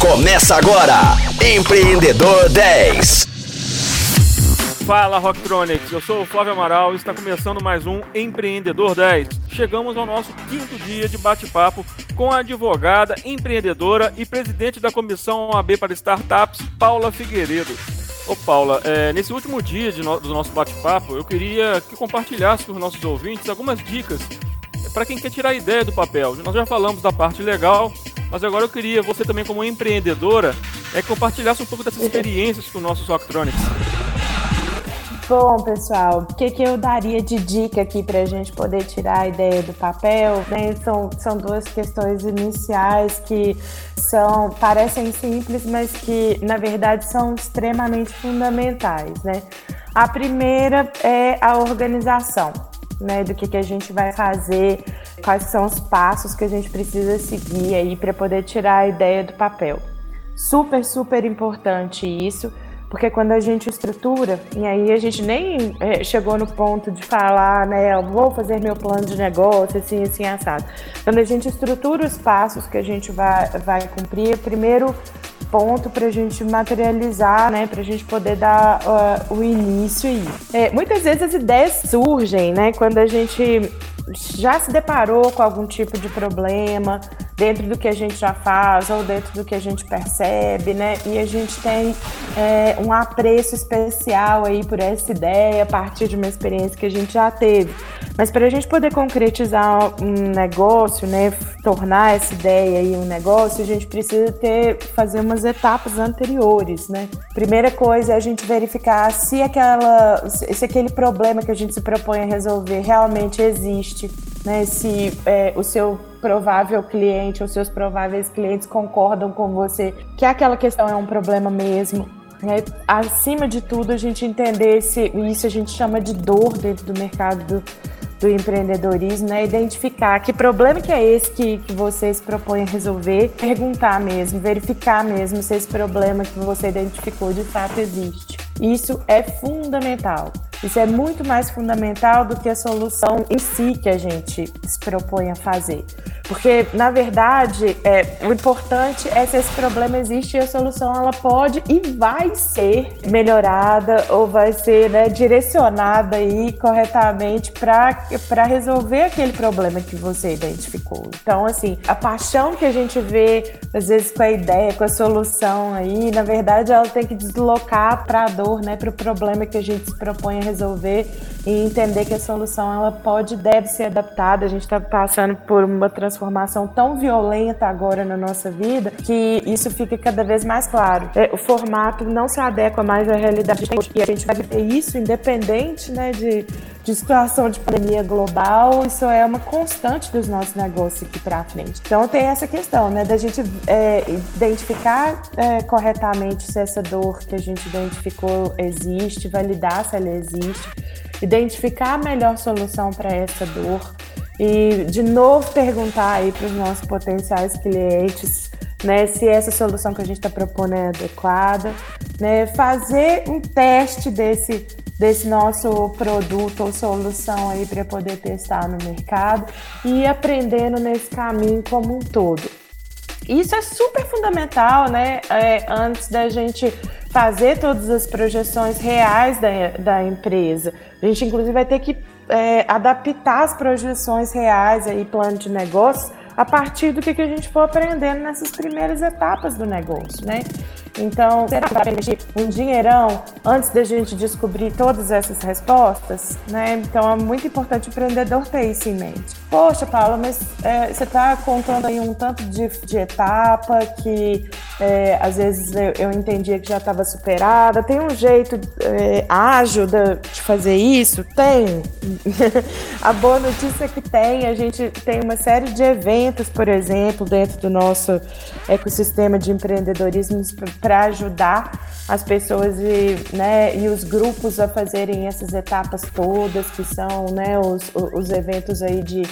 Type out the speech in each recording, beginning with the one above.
Começa agora, Empreendedor 10. Fala Rocktronics, eu sou o Flávio Amaral e está começando mais um Empreendedor 10. Chegamos ao nosso quinto dia de bate-papo com a advogada, empreendedora e presidente da comissão OAB para Startups, Paula Figueiredo. Ô Paula, é, nesse último dia no, do nosso bate-papo, eu queria que compartilhasse com os nossos ouvintes algumas dicas para quem quer tirar a ideia do papel. Nós já falamos da parte legal, mas agora eu queria, você também como empreendedora, é compartilhasse um pouco dessas experiências com nossos Rocktronics. Bom, pessoal, o que, que eu daria de dica aqui para a gente poder tirar a ideia do papel? Né? São, são duas questões iniciais que são parecem simples, mas que na verdade são extremamente fundamentais. Né? A primeira é a organização. Né, do que, que a gente vai fazer, quais são os passos que a gente precisa seguir aí para poder tirar a ideia do papel. Super, super importante isso porque quando a gente estrutura, e aí a gente nem é, chegou no ponto de falar, né, eu vou fazer meu plano de negócio, assim, assim, assado. Quando a gente estrutura os passos que a gente vai, vai cumprir, primeiro ponto para a gente materializar, né, para a gente poder dar uh, o início aí. É, muitas vezes as ideias surgem, né, quando a gente já se deparou com algum tipo de problema dentro do que a gente já faz ou dentro do que a gente percebe, né? E a gente tem é, um apreço especial aí por essa ideia a partir de uma experiência que a gente já teve. Mas para a gente poder concretizar um negócio, né, tornar essa ideia aí um negócio, a gente precisa ter fazer umas etapas anteriores, né? Primeira coisa é a gente verificar se aquela, se aquele problema que a gente se propõe a resolver realmente existe, né? Se é, o seu provável cliente ou seus prováveis clientes concordam com você que aquela questão é um problema mesmo. É, acima de tudo, a gente entender se isso a gente chama de dor dentro do mercado do, do empreendedorismo, né? Identificar que problema que é esse que, que você se propõe a resolver, perguntar mesmo, verificar mesmo se esse problema que você identificou de fato existe. Isso é fundamental. Isso é muito mais fundamental do que a solução em si que a gente se propõe a fazer. Porque, na verdade, é, o importante é se esse problema existe e a solução ela pode e vai ser melhorada ou vai ser né, direcionada aí corretamente para resolver aquele problema que você identificou. Então, assim, a paixão que a gente vê, às vezes, com a ideia, com a solução aí, na verdade, ela tem que deslocar para a dor, né, para o problema que a gente se propõe a resolver e entender que a solução ela pode deve ser adaptada. A gente está passando por uma transformação tão violenta agora na nossa vida que isso fica cada vez mais claro. É, o formato não se adequa mais à realidade e a gente vai ter isso independente né, de, de situação de pandemia global. Isso é uma constante dos nossos negócios aqui para frente. Então tem essa questão, né, da gente é, identificar é, corretamente se essa dor que a gente identificou existe, validar se ela existe identificar a melhor solução para essa dor e de novo perguntar aí para os nossos potenciais clientes, né, se essa solução que a gente está propondo é adequada, né, fazer um teste desse desse nosso produto ou solução aí para poder testar no mercado e ir aprendendo nesse caminho como um todo. Isso é super fundamental, né? É, antes da gente fazer todas as projeções reais da, da empresa. A gente, inclusive, vai ter que é, adaptar as projeções reais aí, plano de negócio, a partir do que, que a gente for aprendendo nessas primeiras etapas do negócio, né? Então, será que vai investir um dinheirão antes da gente descobrir todas essas respostas? Né? Então, é muito importante o empreendedor ter isso em mente. Poxa, Paula, mas é, você está contando aí um tanto de, de etapa que é, às vezes eu, eu, entendia que já estava superada. Tem um jeito é, ágil de, de fazer isso? Tem. A boa notícia é que tem. A gente tem uma série de eventos, por exemplo, dentro do nosso ecossistema de empreendedorismo para ajudar as pessoas e, né, e os grupos a fazerem essas etapas todas, que são né, os, os eventos aí de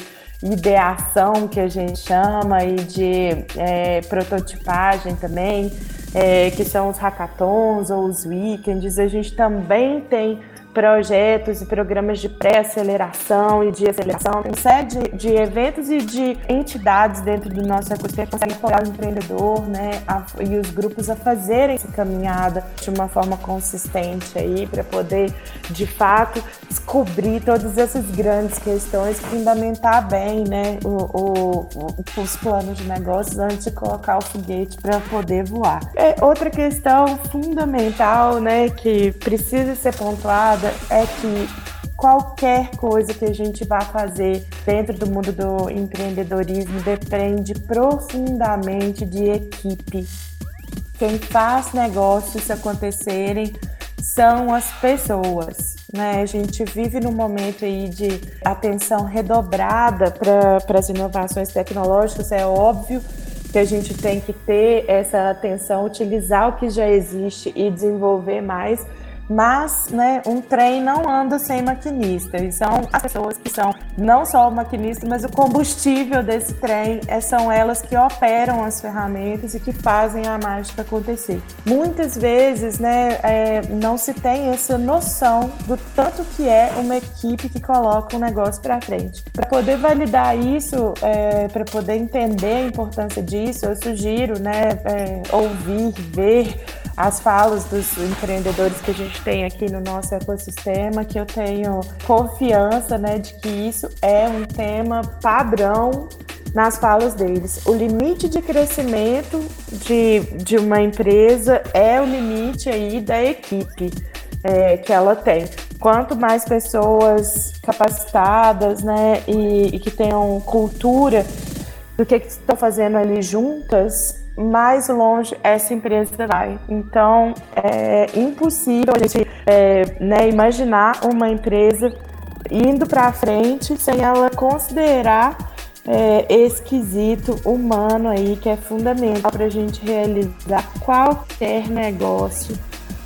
ideação que a gente chama e de é, prototipagem também, é, que são os hackathons ou os weekends. A gente também tem projetos e programas de pré-aceleração e de aceleração, tem série de, eventos e de entidades dentro do nosso ecossistema que conseguem apoiar o empreendedor né, a, e os grupos a fazerem essa caminhada de uma forma consistente aí para poder, de fato, descobrir todas essas grandes questões, fundamentar bem né, o, o, os planos de negócios antes de colocar o foguete para poder voar. É, outra questão fundamental né, que precisa ser pontuada é que qualquer coisa que a gente vá fazer dentro do mundo do empreendedorismo depende profundamente de equipe. Quem faz negócios acontecerem são as pessoas. Né? A gente vive num momento aí de atenção redobrada para as inovações tecnológicas, é óbvio que a gente tem que ter essa atenção, utilizar o que já existe e desenvolver mais, mas né, um trem não anda sem maquinista. E são as pessoas que são não só o maquinista, mas o combustível desse trem é, são elas que operam as ferramentas e que fazem a mágica acontecer. Muitas vezes né, é, não se tem essa noção do tanto que é uma equipe que coloca um negócio para frente. Para poder validar isso, é, para poder entender a importância disso, eu sugiro né, é, ouvir, ver as falas dos empreendedores que a gente tem aqui no nosso ecossistema, que eu tenho confiança né, de que isso é um tema padrão nas falas deles. O limite de crescimento de, de uma empresa é o limite aí da equipe é, que ela tem. Quanto mais pessoas capacitadas né, e, e que tenham cultura do que, que estão fazendo ali juntas, mais longe essa empresa vai. Então, é impossível a gente é, né, imaginar uma empresa indo para frente sem ela considerar é, esse quesito humano aí que é fundamental para a gente realizar qualquer negócio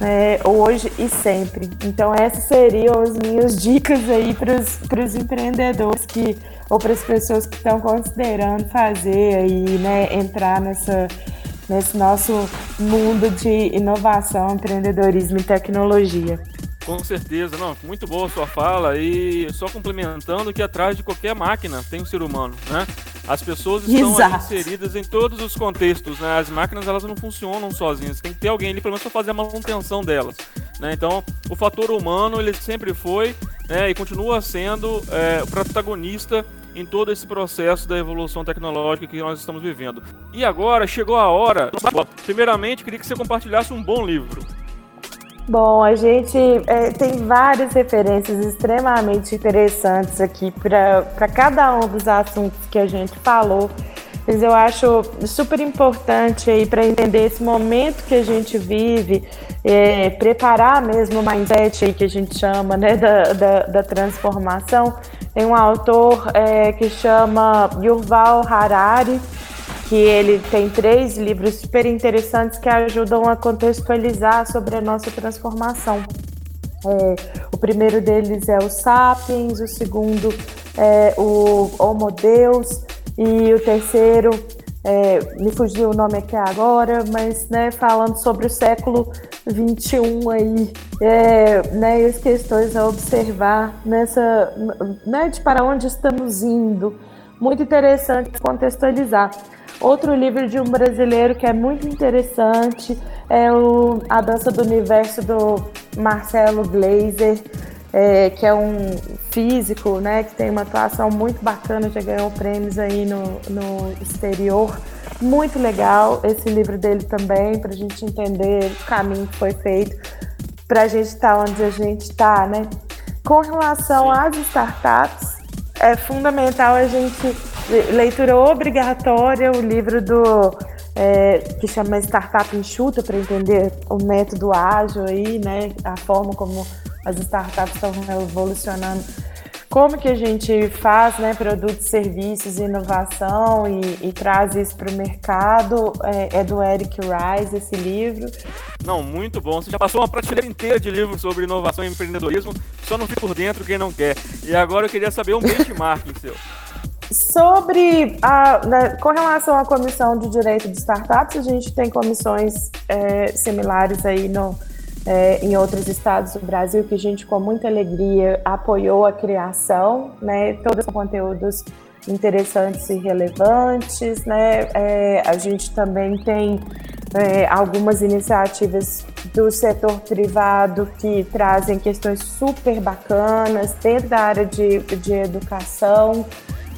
né, hoje e sempre. Então essas seriam as minhas dicas aí para os empreendedores que ou para as pessoas que estão considerando fazer aí, né, entrar nessa nesse nosso mundo de inovação, empreendedorismo e tecnologia. Com certeza, não, muito boa a sua fala e só complementando que atrás de qualquer máquina tem um ser humano, né? As pessoas estão inseridas em todos os contextos, né? As máquinas elas não funcionam sozinhas, tem que ter alguém ali pelo menos para fazer a manutenção delas, né? Então, o fator humano ele sempre foi né, e continua sendo é, o protagonista em todo esse processo da evolução tecnológica que nós estamos vivendo. E agora chegou a hora. Primeiramente, queria que você compartilhasse um bom livro. Bom, a gente é, tem várias referências extremamente interessantes aqui para cada um dos assuntos que a gente falou. Mas eu acho super importante aí para entender esse momento que a gente vive, é, preparar mesmo o mindset aí que a gente chama né, da, da, da transformação. Tem um autor é, que chama Yuval Harari, que ele tem três livros super interessantes que ajudam a contextualizar sobre a nossa transformação. É, o primeiro deles é o Sapiens, o segundo é o Homo Deus e o terceiro, é, me fugiu o nome aqui agora, mas né, falando sobre o século 21 aí, é, né, as questões a observar nessa, né, de para onde estamos indo. Muito interessante contextualizar. Outro livro de um brasileiro que é muito interessante é o A Dança do Universo do Marcelo Glazer, é, que é um físico, né, que tem uma atuação muito bacana, já ganhou prêmios aí no, no exterior. Muito legal esse livro dele também, para a gente entender o caminho que foi feito para a gente estar tá onde a gente está, né? Com relação às startups, é fundamental a gente leitura obrigatória o livro do é, que chama Startup Enxuta para entender o método ágil aí, né? A forma como as startups estão revolucionando. Como que a gente faz né, produtos, serviços inovação e, e traz isso para o mercado? É, é, do Eric Rice esse livro. Não, muito bom. Você já passou uma prateleira inteira de livros sobre inovação e empreendedorismo, só não fica por dentro quem não quer. E agora eu queria saber um benchmarking seu. Sobre a, né, com relação à comissão de direito de startups, a gente tem comissões é, similares aí no, é, em outros estados do Brasil, que a gente, com muita alegria, apoiou a criação, né? Todos os conteúdos interessantes e relevantes, né? É, a gente também tem é, algumas iniciativas do setor privado que trazem questões super bacanas dentro da área de, de educação,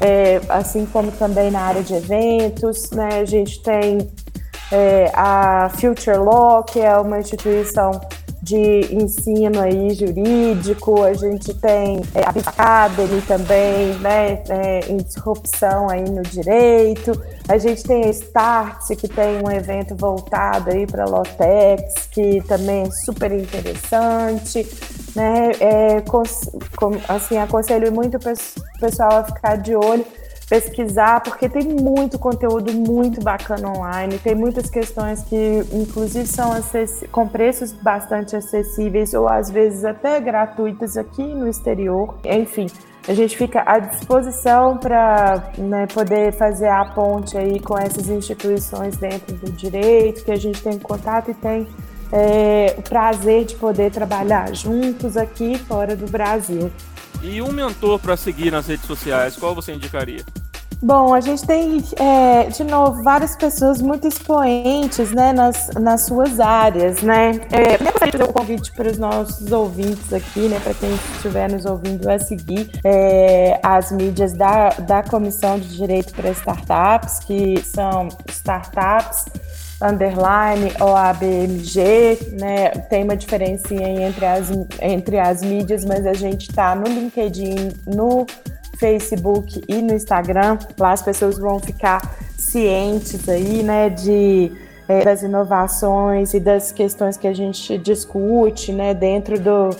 é, assim como também na área de eventos, né? A gente tem é, a Future Law, que é uma instituição de ensino aí jurídico, a gente tem é, a Academy também, né, é, em disrupção aí no direito, a gente tem a Starts, que tem um evento voltado aí para Lotex, que também é super interessante, né, é, com, assim, aconselho muito o pessoal a ficar de olho pesquisar, porque tem muito conteúdo muito bacana online, tem muitas questões que, inclusive, são com preços bastante acessíveis ou às vezes até gratuitas aqui no exterior. Enfim, a gente fica à disposição para né, poder fazer a ponte aí com essas instituições dentro do direito, que a gente tem contato e tem é, o prazer de poder trabalhar juntos aqui fora do Brasil. E um mentor para seguir nas redes sociais, qual você indicaria? Bom, a gente tem, é, de novo, várias pessoas muito expoentes né, nas, nas suas áreas, né? É, eu gostaria de fazer um convite para os nossos ouvintes aqui, né? Para quem estiver nos ouvindo a seguir é, as mídias da, da Comissão de Direito para Startups, que são startups underline OABMG, né? Tem uma diferencinha entre as, entre as mídias, mas a gente está no LinkedIn, no Facebook e no Instagram. Lá as pessoas vão ficar cientes aí, né, de é, das inovações e das questões que a gente discute, né, dentro do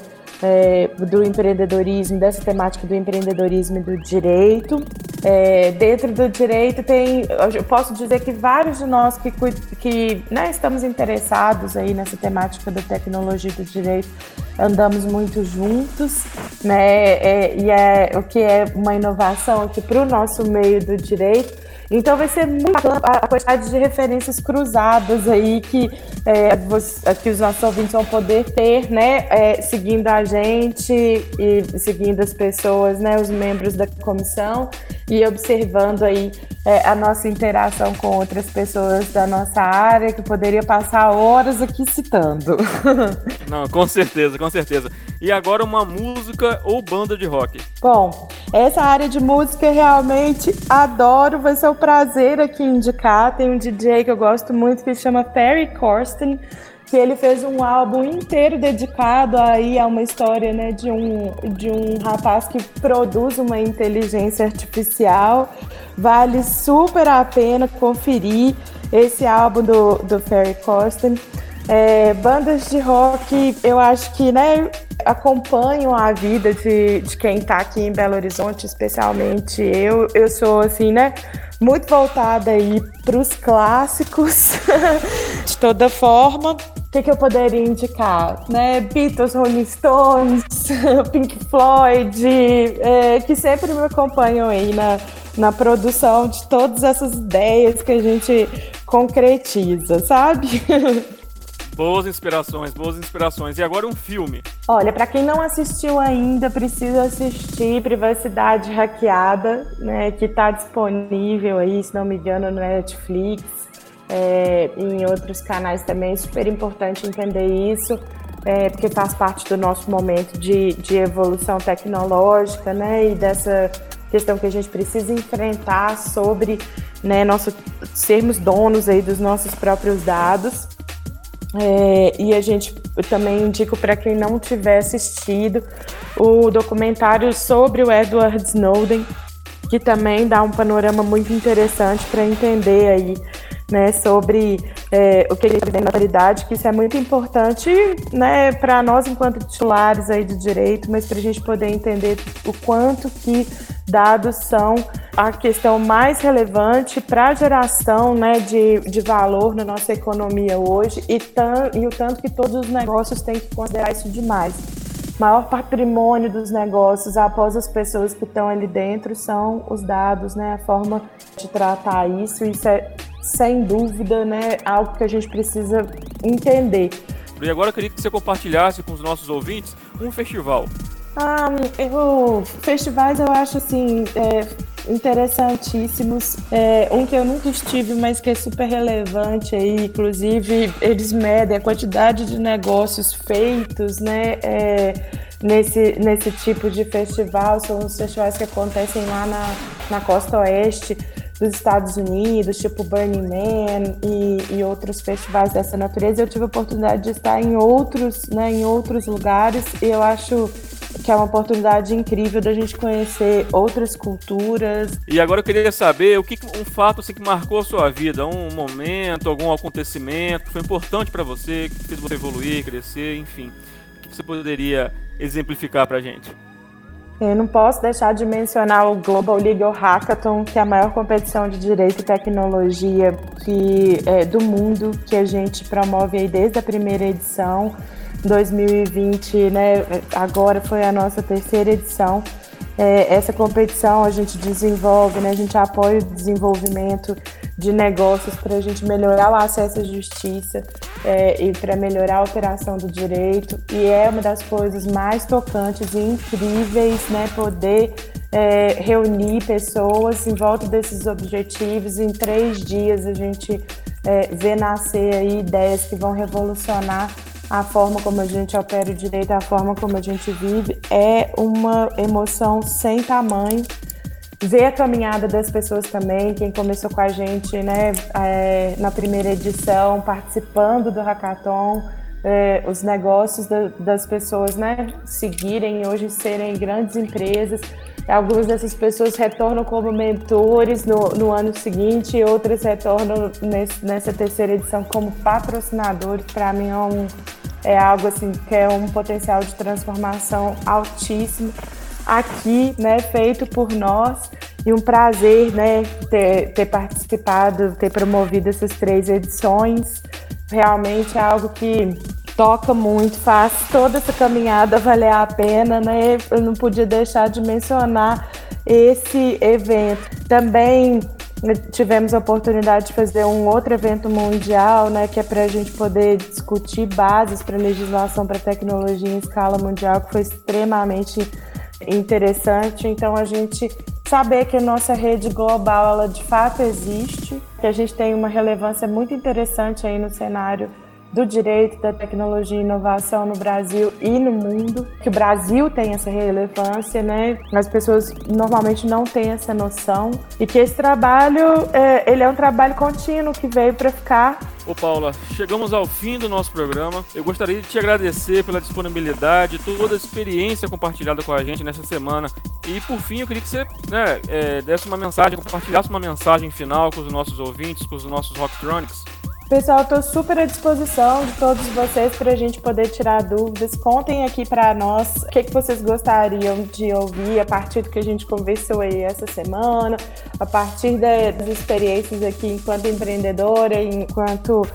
é, do empreendedorismo, dessa temática do empreendedorismo e do direito. É, dentro do direito tem, eu posso dizer que vários de nós que, que né, estamos interessados aí nessa temática da tecnologia do direito andamos muito juntos, né? É, e é o que é uma inovação aqui para o nosso meio do direito então vai ser muito bacana a quantidade de referências cruzadas aí que, é, você, que os nossos ouvintes vão poder ter, né? É, seguindo a gente e seguindo as pessoas, né? Os membros da comissão e observando aí é, a nossa interação com outras pessoas da nossa área, que poderia passar horas aqui citando. Não, com certeza, com certeza. E agora uma música ou banda de rock? Bom, essa área de música realmente adoro, vai ser o prazer aqui indicar. Tem um DJ que eu gosto muito que chama Perry Corsten, que ele fez um álbum inteiro dedicado aí a uma história né, de, um, de um rapaz que produz uma inteligência artificial. Vale super a pena conferir esse álbum do, do Perry Corsten. É, bandas de rock, eu acho que né, acompanham a vida de, de quem está aqui em Belo Horizonte, especialmente eu. Eu sou assim, né? Muito voltada aí os clássicos, de toda forma. O que, que, eu poderia indicar? Né? Beatles, Rolling Stones, Pink Floyd, é, que sempre me acompanham aí na, na produção de todas essas ideias que a gente concretiza, sabe? Boas inspirações, boas inspirações. E agora um filme. Olha, para quem não assistiu ainda, precisa assistir Privacidade Hackeada, né, que está disponível aí, se não me engano, no Netflix, é, em outros canais também. É super importante entender isso, é, porque faz parte do nosso momento de, de evolução tecnológica, né, e dessa questão que a gente precisa enfrentar sobre né, nosso, sermos donos aí dos nossos próprios dados. É, e a gente também indico para quem não tiver assistido o documentário sobre o Edward Snowden, que também dá um panorama muito interessante para entender aí, né, sobre é, o que ele está vivendo na atualidade, que isso é muito importante, né, para nós enquanto titulares aí do direito, mas para a gente poder entender o quanto que dados são a questão mais relevante para a geração né, de, de valor na nossa economia hoje e, tam, e o tanto que todos os negócios têm que considerar isso demais. O maior patrimônio dos negócios, após as pessoas que estão ali dentro, são os dados, né, a forma de tratar isso. Isso é, sem dúvida, né, algo que a gente precisa entender. E agora eu queria que você compartilhasse com os nossos ouvintes um festival. Ah, eu, festivais eu acho assim é, interessantíssimos. É, um que eu nunca estive, mas que é super relevante aí, inclusive eles medem a quantidade de negócios feitos, né? É, nesse, nesse tipo de festival, são os festivais que acontecem lá na, na costa oeste dos Estados Unidos, tipo Burning Man e, e, outros festivais dessa natureza. Eu tive a oportunidade de estar em outros, né, em outros lugares e eu acho que é uma oportunidade incrível da gente conhecer outras culturas. E agora eu queria saber o que um fato assim, que marcou a sua vida, um momento, algum acontecimento que foi importante para você, que fez você evoluir, crescer, enfim. O que você poderia exemplificar para gente? Eu não posso deixar de mencionar o Global Legal Hackathon, que é a maior competição de direito e tecnologia que, é, do mundo, que a gente promove aí desde a primeira edição. 2020, né? Agora foi a nossa terceira edição. É, essa competição a gente desenvolve, né? A gente apoia o desenvolvimento de negócios para a gente melhorar o acesso à justiça é, e para melhorar a operação do direito. E é uma das coisas mais tocantes e incríveis, né? Poder é, reunir pessoas em volta desses objetivos. Em três dias a gente é, vê nascer aí ideias que vão revolucionar a forma como a gente opera o direito, a forma como a gente vive, é uma emoção sem tamanho. Ver a caminhada das pessoas também, quem começou com a gente né, é, na primeira edição, participando do hackathon, é, os negócios da, das pessoas né, seguirem hoje serem grandes empresas. Algumas dessas pessoas retornam como mentores no, no ano seguinte outras retornam nesse, nessa terceira edição como patrocinadores. Para mim é, um, é algo assim que é um potencial de transformação altíssimo aqui, né, feito por nós e um prazer, né, ter, ter participado, ter promovido essas três edições. Realmente é algo que toca muito, faz toda essa caminhada valer a pena, né? Eu não podia deixar de mencionar esse evento. Também tivemos a oportunidade de fazer um outro evento mundial, né, que é para a gente poder discutir bases para legislação para tecnologia em escala mundial, que foi extremamente interessante. Então a gente saber que a nossa rede global ela de fato existe, que a gente tem uma relevância muito interessante aí no cenário do direito, da tecnologia e inovação no Brasil e no mundo, que o Brasil tem essa relevância, né? As pessoas normalmente não têm essa noção e que esse trabalho, é, ele é um trabalho contínuo que veio para ficar. Ô Paula, chegamos ao fim do nosso programa. Eu gostaria de te agradecer pela disponibilidade, toda a experiência compartilhada com a gente nessa semana. E por fim, eu queria que você né, é, desse uma mensagem, compartilhasse uma mensagem final com os nossos ouvintes, com os nossos Rocktronics, Pessoal, estou super à disposição de todos vocês para a gente poder tirar dúvidas. Contem aqui para nós o que, que vocês gostariam de ouvir a partir do que a gente conversou aí essa semana, a partir das experiências aqui enquanto empreendedora, enquanto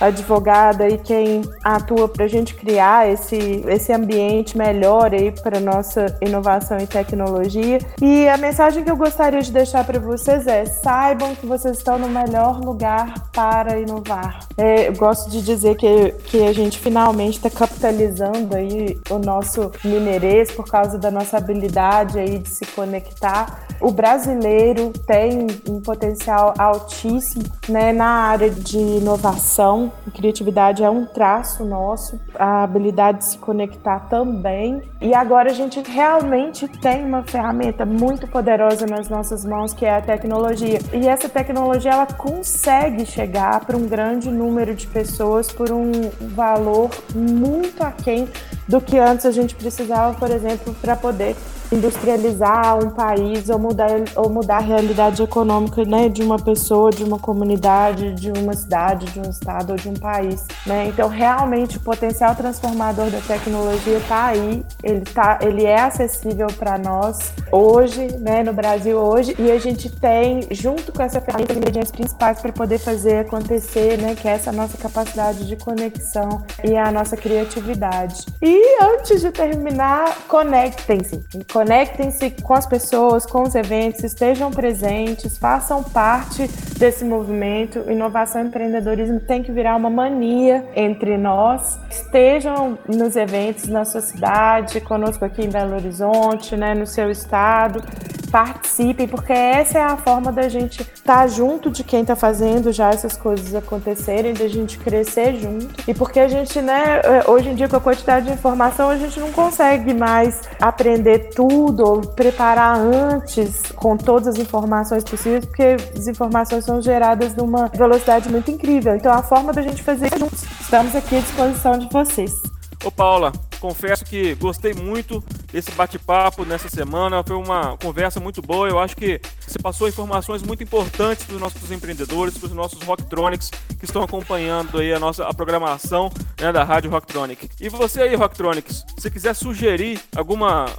advogada e quem atua para a gente criar esse, esse ambiente melhor aí para nossa inovação e tecnologia. E a mensagem que eu gostaria de deixar para vocês é: saibam que vocês estão no melhor lugar para inovar. É, eu gosto de dizer que, que a gente finalmente está capitalizando aí o nosso mineirês por causa da nossa habilidade aí de se conectar. O brasileiro tem um potencial altíssimo né, na área de inovação criatividade é um traço nosso, a habilidade de se conectar também. E agora a gente realmente tem uma ferramenta muito poderosa nas nossas mãos, que é a tecnologia. E essa tecnologia ela consegue chegar para um grande número de pessoas por um valor muito aquém do que antes a gente precisava, por exemplo, para poder industrializar um país ou mudar, ou mudar a realidade econômica né, de uma pessoa, de uma comunidade, de uma cidade, de um estado ou de um país. Né? Então, realmente, o potencial transformador da tecnologia está aí, ele, tá, ele é acessível para nós hoje, né, no Brasil hoje, e a gente tem, junto com essa ferramenta, os ingredientes principais para poder fazer acontecer, né, que é essa nossa capacidade de conexão e a nossa criatividade. E antes de terminar, conectem-se conectem-se com as pessoas, com os eventos, estejam presentes, façam parte desse movimento. Inovação e empreendedorismo tem que virar uma mania entre nós. Estejam nos eventos na sua cidade, conosco aqui em Belo Horizonte, né, no seu estado participem, porque essa é a forma da gente estar tá junto de quem está fazendo já essas coisas acontecerem, da gente crescer junto. E porque a gente, né, é, hoje em dia com a quantidade de informação, a gente não consegue mais aprender tudo ou preparar antes com todas as informações possíveis, porque as informações são geradas numa velocidade muito incrível. Então a forma da gente fazer é juntos. Estamos aqui à disposição de vocês. Ô Paula, confesso que gostei muito desse bate-papo nessa semana. Foi uma conversa muito boa. Eu acho que você passou informações muito importantes para os nossos empreendedores, para os nossos Rocktronics que estão acompanhando aí a nossa a programação né, da Rádio Rocktronic. E você aí, Rocktronics, se quiser sugerir algum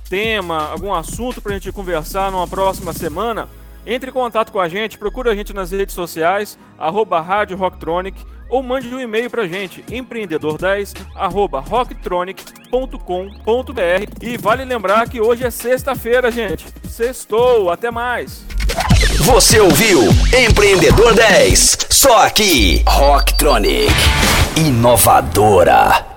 tema, algum assunto para a gente conversar numa próxima semana, entre em contato com a gente, procura a gente nas redes sociais, arroba Rádio Rocktronic, ou mande um e-mail pra gente, empreendedor10@rocktronic.com.br. E vale lembrar que hoje é sexta-feira, gente. Sextou, até mais. Você ouviu Empreendedor 10, só aqui, Rocktronic, inovadora.